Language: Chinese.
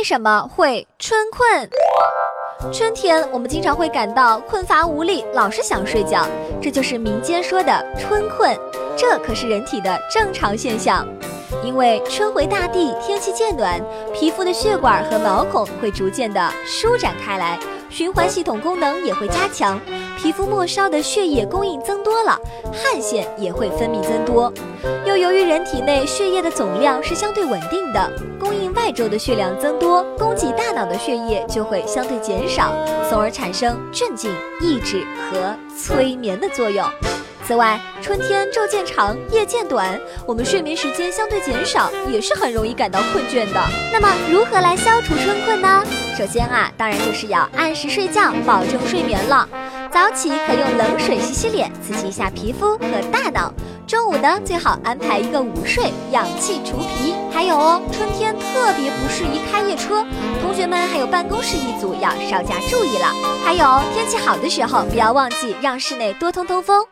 为什么会春困？春天我们经常会感到困乏无力，老是想睡觉，这就是民间说的春困。这可是人体的正常现象，因为春回大地，天气渐暖，皮肤的血管和毛孔会逐渐的舒展开来，循环系统功能也会加强。皮肤末梢的血液供应增多了，汗腺也会分泌增多。又由于人体内血液的总量是相对稳定的，供应外周的血量增多，供给大脑的血液就会相对减少，从而产生镇静、抑制和催眠的作用。此外，春天昼渐长，夜渐短，我们睡眠时间相对减少，也是很容易感到困倦的。那么，如何来消除春困呢？首先啊，当然就是要按时睡觉，保证睡眠了。早起可用冷水洗洗脸，刺激一下皮肤和大脑。中午呢，最好安排一个午睡，养气除疲。还有哦，春天特别不适宜开夜车，同学们还有办公室一族要稍加注意了。还有天气好的时候，不要忘记让室内多通通风。